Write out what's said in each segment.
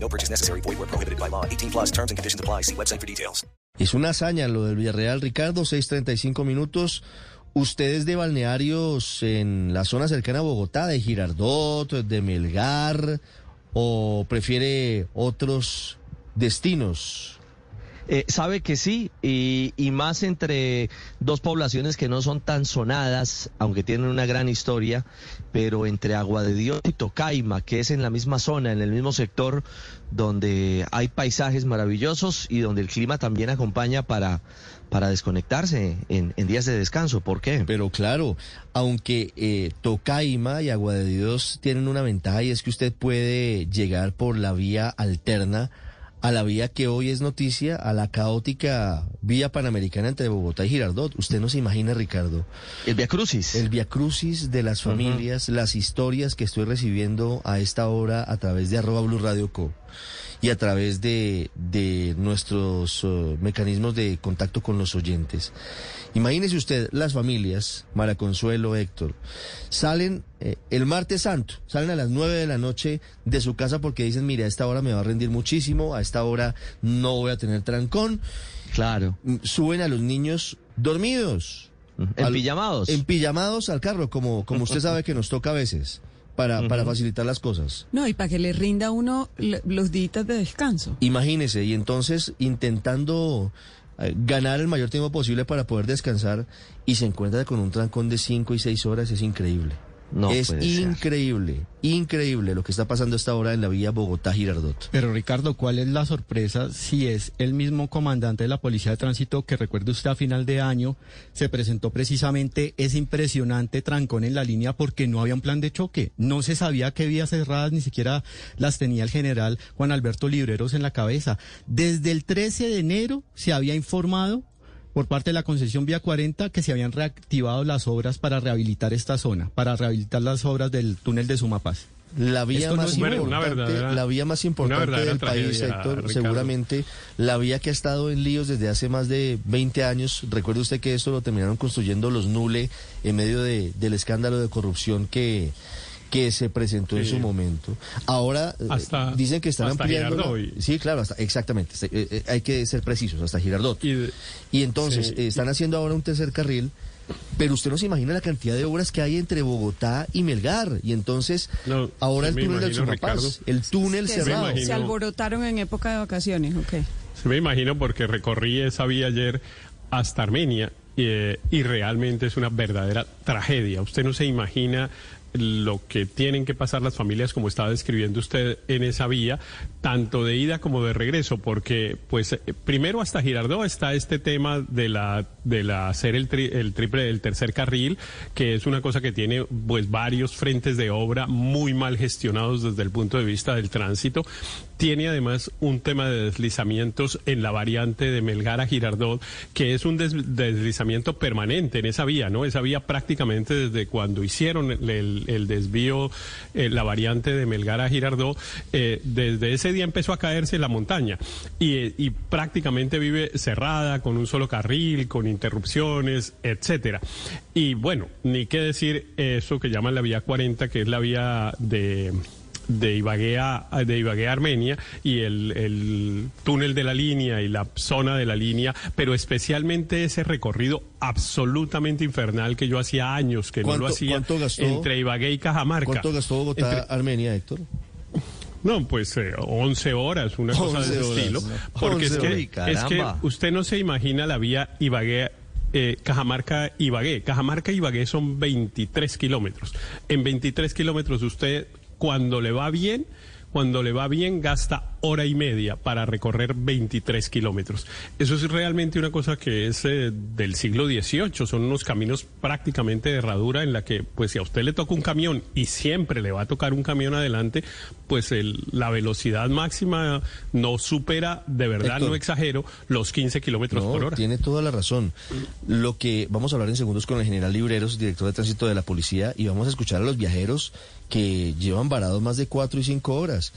No purchase necessary. Void where prohibited by law. 18 plus terms and conditions apply. See website for details. Es una hazaña lo del Villarreal, Ricardo, 6.35 minutos. ¿Ustedes de balnearios en la zona cercana a Bogotá, de Girardot, de Melgar, o prefiere otros destinos? Eh, sabe que sí, y, más entre dos poblaciones que no son tan sonadas, aunque tienen una gran historia, pero entre Agua de Dios y Tocaima, que es en la misma zona, en el mismo sector, donde hay paisajes maravillosos y donde el clima también acompaña para, para desconectarse en, en días de descanso. ¿Por qué? Pero claro, aunque eh, Tocaima y Agua de Dios tienen una ventaja y es que usted puede llegar por la vía alterna a la vía que hoy es noticia, a la caótica vía panamericana entre Bogotá y Girardot. Usted no se imagina, Ricardo. El Via Crucis. El Via Crucis de las familias, uh -huh. las historias que estoy recibiendo a esta hora a través de arroba Blue Radio Co. Y a través de, de nuestros uh, mecanismos de contacto con los oyentes. Imagínese usted, las familias, Mara Consuelo, Héctor, salen eh, el martes santo, salen a las nueve de la noche de su casa porque dicen, mire, a esta hora me va a rendir muchísimo, a esta hora no voy a tener trancón. Claro. Suben a los niños dormidos. En pijamados al carro, como, como usted sabe que nos toca a veces. Para, uh -huh. para, facilitar las cosas. No, y para que le rinda uno los días de descanso. Imagínese, y entonces intentando eh, ganar el mayor tiempo posible para poder descansar y se encuentra con un trancón de 5 y 6 horas, es increíble. No es increíble, ser. increíble lo que está pasando esta hora en la vía Bogotá-Girardot. Pero Ricardo, ¿cuál es la sorpresa si es el mismo comandante de la Policía de Tránsito que recuerde usted a final de año se presentó precisamente ese impresionante trancón en la línea porque no había un plan de choque? No se sabía qué vías cerradas, ni siquiera las tenía el general Juan Alberto Libreros en la cabeza. Desde el 13 de enero se había informado por parte de la concesión Vía 40 que se habían reactivado las obras para rehabilitar esta zona, para rehabilitar las obras del túnel de Sumapaz. La vía, más no importante, la vía más importante del país, Héctor, Ricardo. seguramente la vía que ha estado en líos desde hace más de 20 años. Recuerde usted que esto lo terminaron construyendo los Nule en medio de, del escándalo de corrupción que que se presentó sí. en su momento. Ahora hasta, dicen que están ampliando. Sí, claro, hasta, exactamente. Eh, eh, hay que ser precisos, hasta Girardot. Y, de... y entonces sí. eh, están haciendo ahora un tercer carril. Pero usted no se imagina la cantidad de obras que hay entre Bogotá y Melgar. Y entonces, no, ahora el túnel imagino, del Sumapaz, el túnel cerrado. Se alborotaron en época de vacaciones, ok. Se me imagino porque recorrí esa vía ayer hasta Armenia y, y realmente es una verdadera tragedia. Usted no se imagina lo que tienen que pasar las familias, como estaba describiendo usted en esa vía, tanto de ida como de regreso, porque pues primero hasta Girardot está este tema de la de la hacer el, tri, el triple el tercer carril, que es una cosa que tiene pues varios frentes de obra muy mal gestionados desde el punto de vista del tránsito. Tiene además un tema de deslizamientos en la variante de Melgar a Girardot, que es un des, deslizamiento permanente en esa vía, ¿no? Esa vía prácticamente desde cuando hicieron el, el, el desvío, eh, la variante de Melgar a Girardot, eh, desde ese día empezó a caerse la montaña y, y, prácticamente vive cerrada, con un solo carril, con interrupciones, etcétera. Y bueno, ni qué decir eso que llaman la vía 40, que es la vía de de Ibagué a, de Ibagué a Armenia y el, el, túnel de la línea y la zona de la línea, pero especialmente ese recorrido absolutamente infernal que yo hacía años que no lo hacía gastó, entre Ibagué y Cajamarca. ¿Cuánto gastó Bogotá, entre, Armenia, Héctor? No, pues eh, 11 horas, una cosa de ese horas, estilo. ¿no? Porque es que, es que usted no se imagina la vía Ibagué eh, Cajamarca Ibagué. Cajamarca Ibagué son 23 kilómetros. En 23 kilómetros usted cuando le va bien, cuando le va bien gasta hora y media para recorrer 23 kilómetros. Eso es realmente una cosa que es eh, del siglo XVIII, son unos caminos prácticamente de herradura en la que, pues si a usted le toca un camión y siempre le va a tocar un camión adelante, pues el, la velocidad máxima no supera, de verdad Héctor. no exagero, los 15 kilómetros No, por hora. tiene toda la razón. Lo que vamos a hablar en segundos con el general Libreros, director de tránsito de la policía, y vamos a escuchar a los viajeros que llevan varados más de cuatro y cinco horas.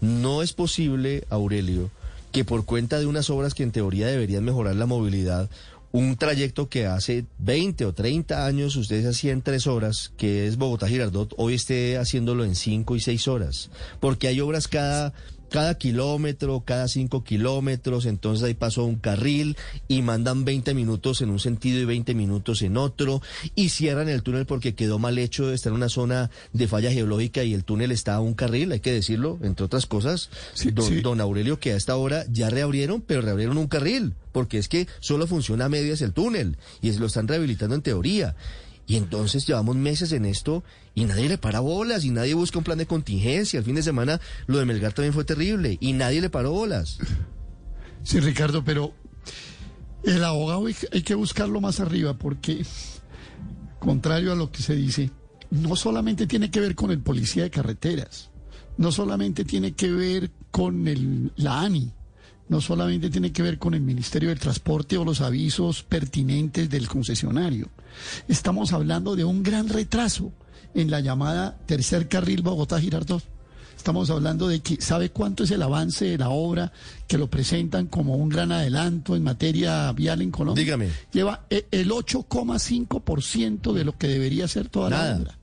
No es posible, Aurelio, que por cuenta de unas obras que en teoría deberían mejorar la movilidad, un trayecto que hace 20 o 30 años ustedes hacían tres horas, que es Bogotá-Girardot, hoy esté haciéndolo en cinco y seis horas. Porque hay obras cada cada kilómetro, cada cinco kilómetros, entonces ahí pasó un carril y mandan 20 minutos en un sentido y 20 minutos en otro y cierran el túnel porque quedó mal hecho, está en una zona de falla geológica y el túnel está a un carril, hay que decirlo, entre otras cosas, Sí, don, sí. don Aurelio, que a esta hora ya reabrieron, pero reabrieron un carril, porque es que solo funciona a medias el túnel y es- lo están rehabilitando en teoría. Y entonces llevamos meses en esto y nadie le para bolas y nadie busca un plan de contingencia. El fin de semana lo de Melgar también fue terrible y nadie le paró bolas. Sí, Ricardo, pero el abogado hay, que buscarlo más arriba porque, contrario a lo que se dice, no solamente tiene que ver con el policía de carreteras, no solamente tiene que ver con el, la ANI, no solamente tiene que ver con el Ministerio del Transporte o los avisos pertinentes del concesionario. Estamos hablando de un gran retraso en la llamada tercer carril Bogotá-Girardot. Estamos hablando de que, ¿sabe cuánto es el avance de la obra que lo presentan como un gran adelanto en materia vial en Colombia? Dígame. Lleva eh, el 8,5% de lo que debería ser toda Nada. la obra.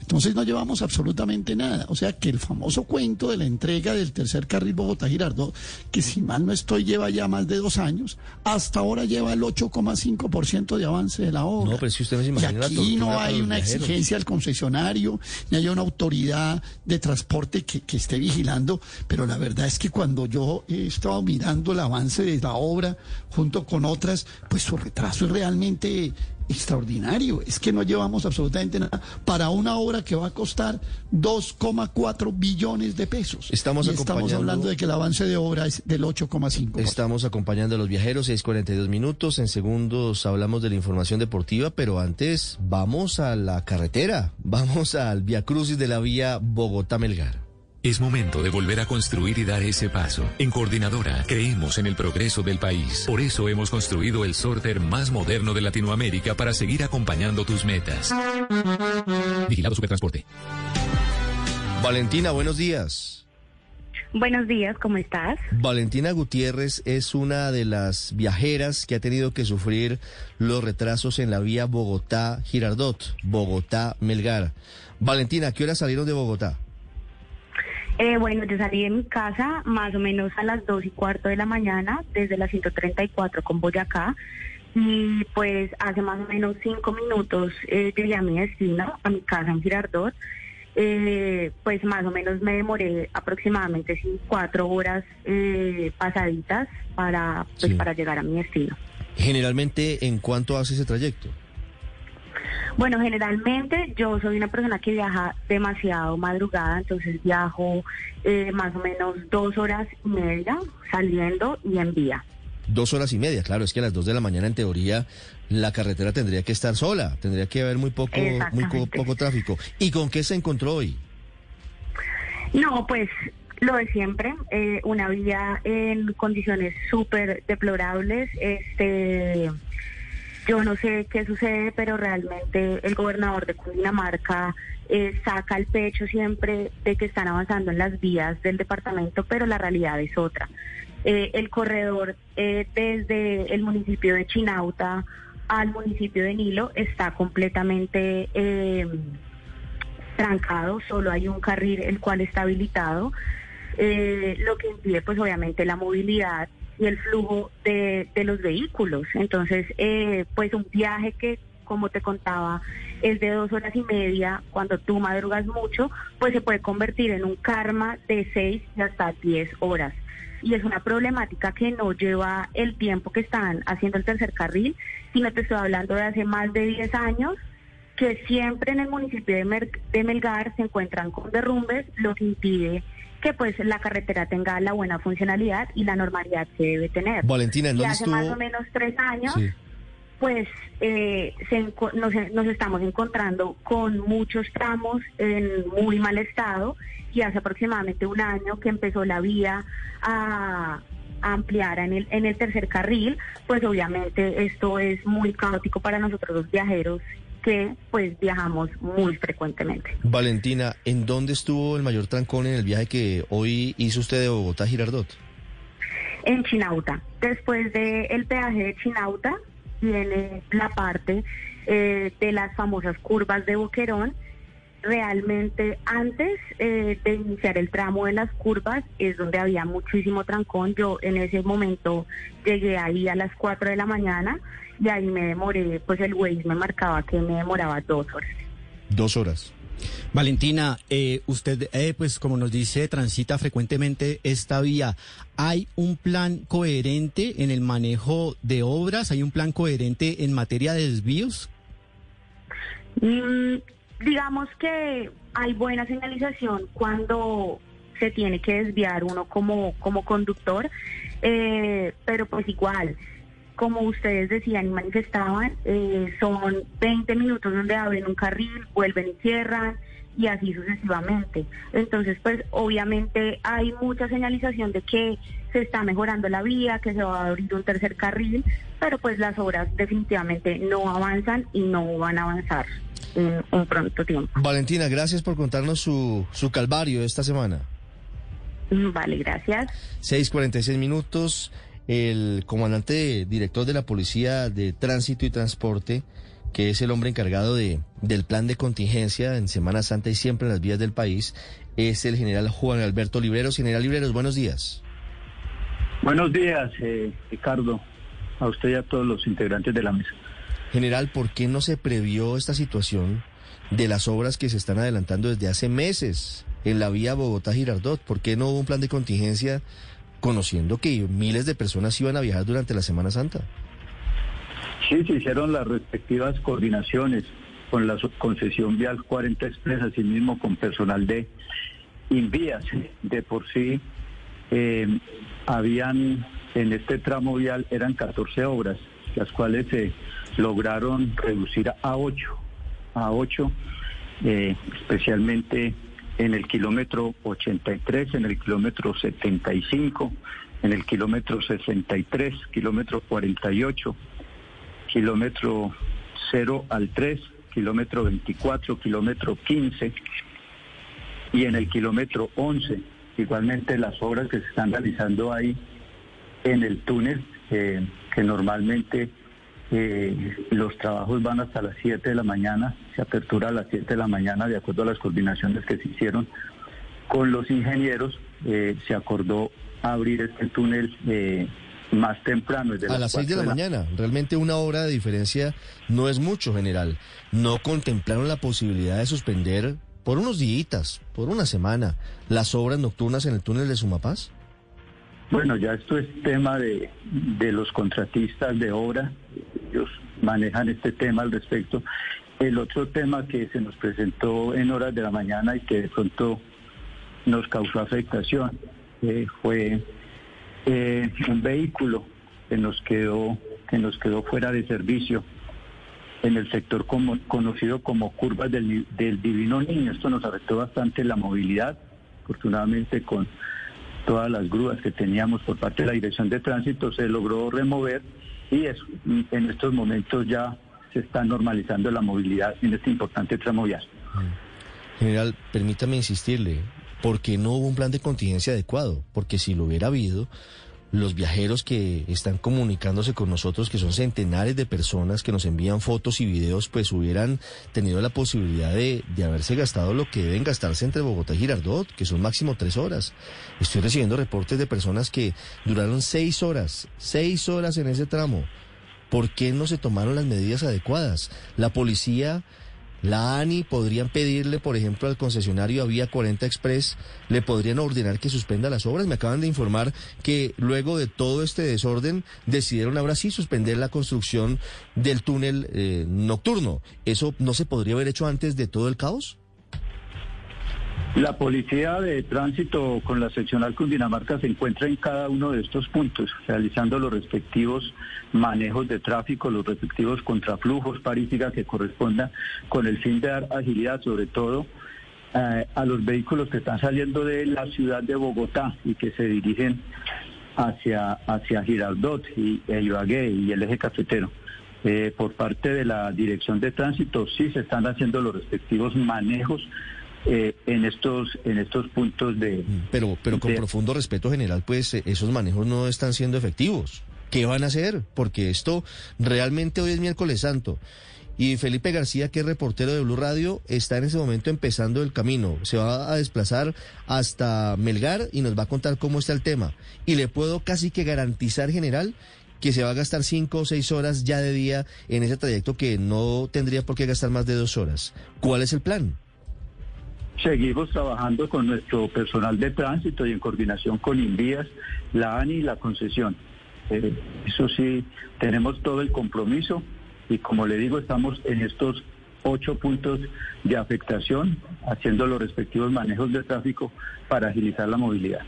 Entonces no llevamos absolutamente nada. O sea que el famoso cuento de la entrega del tercer carril Bogotá-Girardot, que si mal no estoy lleva ya más de dos años, hasta ahora lleva el 8,5% de avance de la obra. No, pero que usted no se Y imagina la aquí no hay una viajeros. exigencia al concesionario, ni hay una autoridad de transporte que, que esté vigilando, pero la verdad es que cuando yo he estado mirando el avance de la obra junto con otras, pues su retraso es realmente extraordinario. Es que no llevamos absolutamente nada para una obra que va a costar 2,4 billones de pesos. Estamos y estamos hablando de que el avance de obra es del 8,5. Estamos acompañando a los viajeros, 6:42 minutos. En segundos hablamos de la información deportiva, pero antes vamos a la carretera. Vamos al Via Crucis de la vía Bogotá-Melgar. Es momento de volver a construir y dar ese paso. En Coordinadora creemos en el progreso del país. Por eso hemos construido el sorter más moderno de Latinoamérica para seguir acompañando tus metas. Vigilado Supertransporte. Valentina, buenos días. Buenos días, ¿cómo estás? Valentina Gutiérrez es una de las viajeras que ha tenido que sufrir los retrasos en la vía Bogotá-Girardot, Bogotá-Melgar. Valentina, ¿a qué hora salieron de Bogotá? Eh, bueno, yo salí de mi casa más o menos a las dos y cuarto de la mañana, desde la 134 con Boyacá, y pues hace más o menos cinco minutos eh, llegué a mi destino, a mi casa en Girardot. Eh, pues más o menos me demoré aproximadamente sí, cuatro horas eh, pasaditas para, pues, Sí. para llegar a mi destino. Generalmente, ¿en cuánto hace ese trayecto? Bueno, generalmente yo soy una persona que viaja demasiado madrugada, entonces viajo eh, más o menos dos horas y media saliendo y en vía. Dos horas y media, claro, es que a las dos de la mañana en teoría la carretera tendría que estar sola, tendría que haber muy poco, muy poco tráfico. ¿Y con qué se encontró hoy? No, pues lo de siempre, eh, una vía en condiciones súper deplorables. Este, yo no sé qué sucede, pero realmente el gobernador de Cundinamarca eh, saca el pecho siempre de que están avanzando en las vías del departamento, pero la realidad es otra. Eh, el corredor eh, desde el municipio de Chinauta al municipio de Nilo está completamente trancado, solo hay un carril el cual está habilitado, lo que impide pues obviamente la movilidad y el flujo de, de los vehículos. Entonces, eh, pues un viaje que, como te contaba, es de dos horas y media, cuando tú madrugas mucho, pues se puede convertir en un karma de seis y hasta diez horas. Y es una problemática que no lleva el tiempo que están haciendo el tercer carril, sino te estoy hablando de hace más de 10 años que siempre en el municipio de, Mer- de Melgar se encuentran con derrumbes, lo que impide que pues la carretera tenga la buena funcionalidad y la normalidad que debe tener. Valentina, ¿en y hace estuvo? más o menos tres años, Sí. pues eh, se nos, nos estamos encontrando con muchos tramos en muy mal estado y hace aproximadamente un año que empezó la vía a a ampliar en el, en el tercer carril, pues obviamente esto es muy caótico para nosotros los viajeros que pues viajamos muy frecuentemente. Valentina, ¿en dónde estuvo el mayor trancón en el viaje que hoy hizo usted de Bogotá a Girardot? En Chinauta, después del peaje de Chinauta, viene la parte eh, de las famosas curvas de Boquerón. Realmente antes eh, de iniciar el tramo de las curvas es donde había muchísimo trancón. Yo en ese momento llegué ahí a las 4 de la mañana y ahí me demoré, pues el Waze me marcaba que me demoraba dos horas. Dos horas. Valentina, eh, usted, eh, pues como nos dice, transita frecuentemente esta vía. ¿Hay un plan coherente en el manejo de obras? ¿Hay un plan coherente en materia de desvíos? Mm, digamos que hay buena señalización cuando se tiene que desviar uno como, como conductor, eh, pero pues igual, como ustedes decían y manifestaban, eh, son 20 minutos donde abren un carril, vuelven y cierran y así sucesivamente. Entonces, pues obviamente hay mucha señalización de que se está mejorando la vía, que se va a abrir un tercer carril, pero pues las obras definitivamente no avanzan y no van a avanzar en un pronto tiempo. Valentina, gracias por contarnos su, su calvario esta semana. Vale, gracias. 6.46 minutos. El comandante director de la Policía de Tránsito y Transporte, que es el hombre encargado de, del plan de contingencia en Semana Santa y siempre en las vías del país, es el general Juan Alberto Libreros. General Libreros, buenos días. Buenos días, eh, Ricardo, a usted y a todos los integrantes de la mesa. General, ¿por qué no se previó esta situación de las obras que se están adelantando desde hace meses en la vía Bogotá-Girardot? ¿Por qué no hubo un plan de contingencia conociendo que miles de personas iban a viajar durante la Semana Santa? Sí, se hicieron las respectivas coordinaciones con la concesión vial 40 Express, así mismo con personal de Invías. De por sí, eh, habían en este tramo vial, eran 14 obras, las cuales se lograron reducir a 8, a 8, eh, especialmente en el kilómetro 83, en el kilómetro 75, en el kilómetro 63, kilómetro 48, kilómetro 0 al 3, kilómetro 24, kilómetro 15 y en el kilómetro 11. Igualmente las obras que se están realizando ahí en el túnel, eh, que normalmente eh, los trabajos van hasta las 7 de la mañana, se apertura a las 7 de la mañana de acuerdo a las coordinaciones que se hicieron con los ingenieros, eh, se acordó abrir este túnel eh, más temprano. desde A las 6 de la cuatro mañana. Realmente una hora de diferencia no es mucho, general. ¿No contemplaron la posibilidad de suspender por unos días, por una semana, las obras nocturnas en el túnel de Sumapaz? Bueno, ya esto es tema de, de los contratistas de obra, ellos manejan este tema al respecto. El otro tema que se nos presentó en horas de la mañana y que de pronto nos causó afectación eh, fue eh, un vehículo que nos quedó que nos quedó fuera de servicio en el sector como, conocido como curvas del, del Divino Niño. Esto nos afectó bastante la movilidad, afortunadamente con todas las grúas que teníamos por parte de la Dirección de Tránsito se logró remover y es- en estos momentos ya se está normalizando la movilidad en este importante tramo vial. General, permítame insistirle, ¿por qué no hubo un plan de contingencia adecuado? Porque si lo hubiera habido, los viajeros que están comunicándose con nosotros, que son centenares de personas que nos envían fotos y videos, pues hubieran tenido la posibilidad de, de haberse gastado lo que deben gastarse entre Bogotá y Girardot, que son máximo tres horas. Estoy recibiendo reportes de personas que duraron seis horas, seis horas en ese tramo. ¿Por qué no se tomaron las medidas adecuadas? La policía la ANI podrían pedirle, por ejemplo, al concesionario a Vía 40 Express, le podrían ordenar que suspenda las obras. Me acaban de informar que luego de todo este desorden decidieron ahora sí suspender la construcción del túnel eh, nocturno. ¿Eso no se podría haber hecho antes de todo el caos? La policía de tránsito con la seccional Cundinamarca se encuentra en cada uno de estos puntos, realizando los respectivos manejos de tráfico, los respectivos contraflujos, parísticas que correspondan con el fin de dar agilidad, sobre todo eh, a los vehículos que están saliendo de la ciudad de Bogotá y que se dirigen hacia, hacia Girardot y e Ibagué y el eje cafetero. Eh, por parte de la Dirección de Tránsito sí se están haciendo los respectivos manejos eh, en estos en estos puntos de pero pero con de- profundo respeto general pues eh, esos manejos no están siendo efectivos. Qué van a hacer porque esto realmente hoy es miércoles santo. Y Felipe García que es reportero de Blue Radio está en ese momento empezando el camino. Se va a desplazar hasta Melgar y nos va a contar cómo está el tema. Y le puedo casi que garantizar general que se va a gastar cinco o seis horas ya de día en ese trayecto que no tendría por qué gastar más de dos horas. ¿cuál es el plan? Seguimos trabajando con nuestro personal de tránsito y en coordinación con Invías, la ANI y la concesión. Eh, eso sí, tenemos todo el compromiso y como le digo, estamos en estos ocho puntos de afectación, haciendo los respectivos manejos de tráfico para agilizar la movilidad.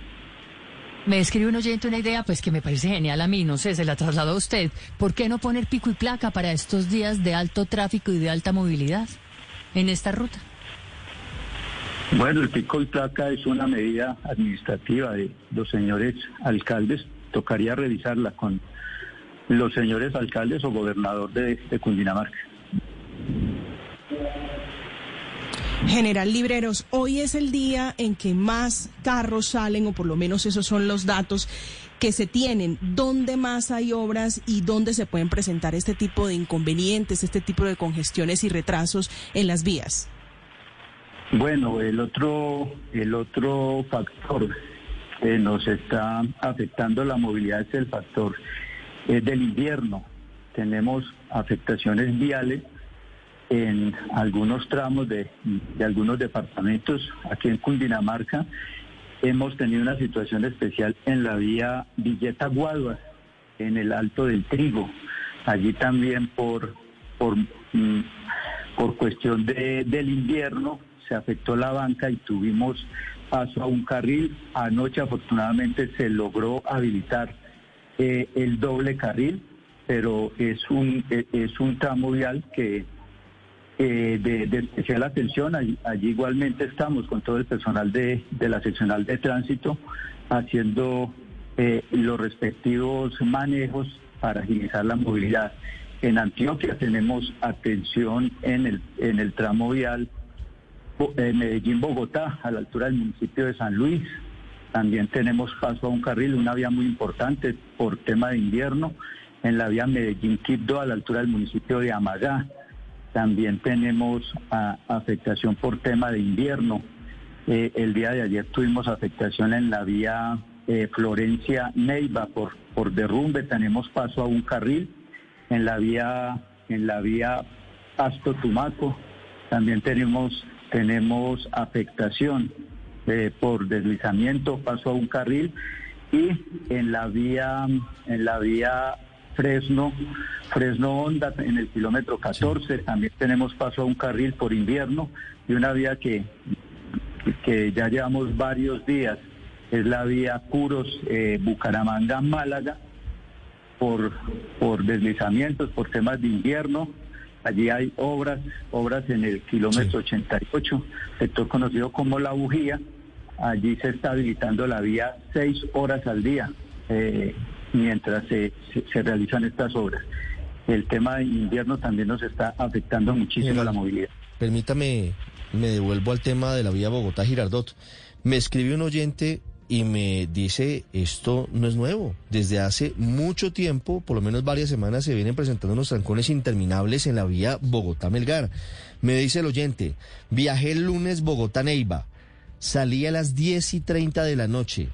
Me escribe un oyente una idea, pues que me parece genial a mí, no sé, se la trasladó a usted. ¿Por qué no poner pico y placa para estos días de alto tráfico y de alta movilidad en esta ruta? Bueno, el pico y placa es una medida administrativa de los señores alcaldes. Tocaría revisarla con los señores alcaldes o gobernador de, de Cundinamarca. General Libreros, hoy es el día en que más carros salen, o por lo menos esos son los datos que se tienen. ¿Dónde más hay obras y dónde se pueden presentar este tipo de inconvenientes, este tipo de congestiones y retrasos en las vías? Bueno, el otro, el otro factor que nos está afectando la movilidad es el factor eh, del invierno. Tenemos afectaciones viales en algunos tramos de, de algunos departamentos. Aquí en Cundinamarca hemos tenido una situación especial en la vía Villeta Guadua, en el Alto del Trigo. Allí también por, por, mm, por cuestión de, del invierno se afectó la banca y tuvimos paso a un carril. Anoche afortunadamente se logró habilitar eh, el doble carril, pero es un, eh, es un tramo vial que eh, de, de especial atención. Allí, igualmente estamos con todo el personal de, de la seccional de tránsito haciendo eh, los respectivos manejos para agilizar la movilidad. En Antioquia tenemos atención en el, en el tramo vial Medellín-Bogotá, a la altura del municipio de San Luis. También tenemos paso a un carril, una vía muy importante por tema de invierno, en la vía Medellín-Quibdó, a la altura del municipio de Amagá. También tenemos ah, afectación por tema de invierno. Eh, el día de ayer tuvimos afectación en la vía eh, Florencia-Neiva por, por derrumbe. Tenemos paso a un carril en la vía, en la vía Pasto-Tumaco. También tenemos, tenemos afectación eh, por deslizamiento, paso a un carril. Y en la vía, en la vía Fresno, Fresno Honda, en el kilómetro 14, también tenemos paso a un carril por invierno y una vía que, que ya llevamos varios días, es la vía Curos, eh, Bucaramanga, Málaga, por, por deslizamientos, por temas de invierno. Allí hay obras, obras en el kilómetro 88, sector conocido como La Bujía. Allí se está habilitando la vía seis horas al día eh, mientras se, se- se realizan estas obras. El tema de invierno también nos está afectando muchísimo la movilidad. Permítame, me devuelvo al tema de la vía Bogotá-Girardot. Me escribió un oyente y me dice, esto no es nuevo. Desde hace mucho tiempo, por lo menos varias semanas, se vienen presentando unos trancones interminables en la vía Bogotá-Melgar. Me dice el oyente, viajé el lunes Bogotá-Neiva, salí a las 10 y 30 de la noche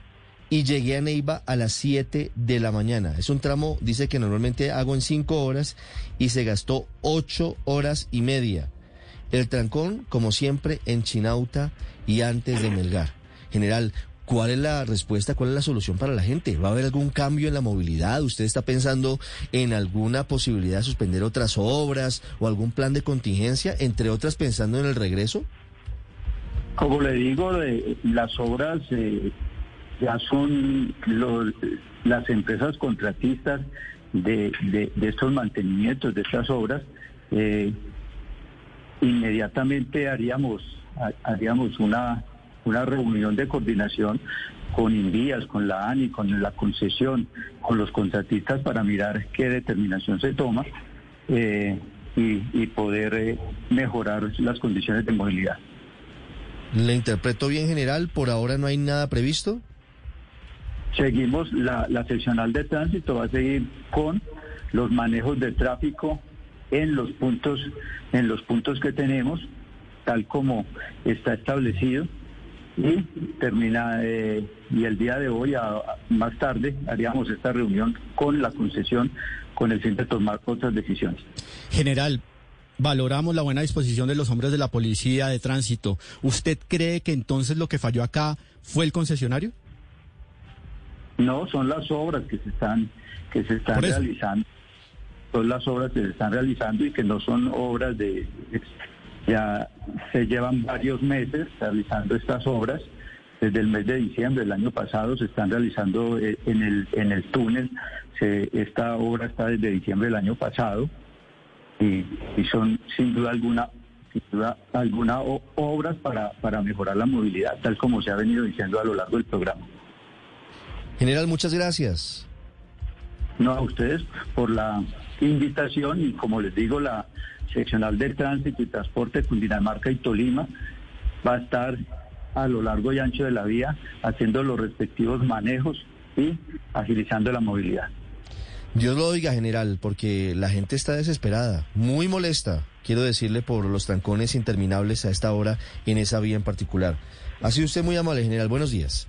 y llegué a Neiva a las 7 de la mañana. Es un tramo, dice que normalmente hago en 5 horas y se gastó 8 horas y media. El trancón, como siempre, en Chinauta y antes de Melgar. General, ¿cuál es la respuesta, cuál es la solución para la gente? ¿Va a haber algún cambio en la movilidad? ¿Usted está pensando en alguna posibilidad de suspender otras obras o algún plan de contingencia, entre otras pensando en el regreso? Como le digo, de, las obras eh, ya son los, las empresas contratistas de estos mantenimientos, de estas obras. Eh, inmediatamente haríamos, haríamos una, una reunión de coordinación con Invías, con la ANI, con la concesión, con los contratistas para mirar qué determinación se toma eh, y, y, poder eh, mejorar las condiciones de movilidad. ¿Le interpreto bien general? ¿Por ahora no hay nada previsto? Seguimos, la, la seccional de tránsito va a seguir con los manejos de tráfico en los puntos, en los puntos que tenemos, tal como está establecido y termina eh, y el día de hoy a, más tarde haríamos esta reunión con la concesión con el fin de tomar otras decisiones. General, valoramos la buena disposición de los hombres de la policía de tránsito. ¿Usted cree que entonces lo que falló acá fue el concesionario? No, son las obras que se están que se están realizando. Son las obras que se están realizando y que no son obras de ya se llevan varios meses realizando estas obras. Desde el mes de diciembre del año pasado se están realizando eh, en el, en el túnel. Se, esta obra está desde diciembre del año pasado y, y son sin duda alguna sin duda alguna obras para, para mejorar la movilidad, tal como se ha venido diciendo a lo largo del programa. General, muchas gracias. No, a ustedes por la invitación y como les digo, la seccional de tránsito y transporte Cundinamarca y Tolima va a estar a lo largo y ancho de la vía haciendo los respectivos manejos y agilizando la movilidad. Dios lo oiga, general, porque la gente está desesperada, muy molesta, quiero decirle, por los trancones interminables a esta hora en esa vía en particular. Ha sido usted muy amable, general. Buenos días.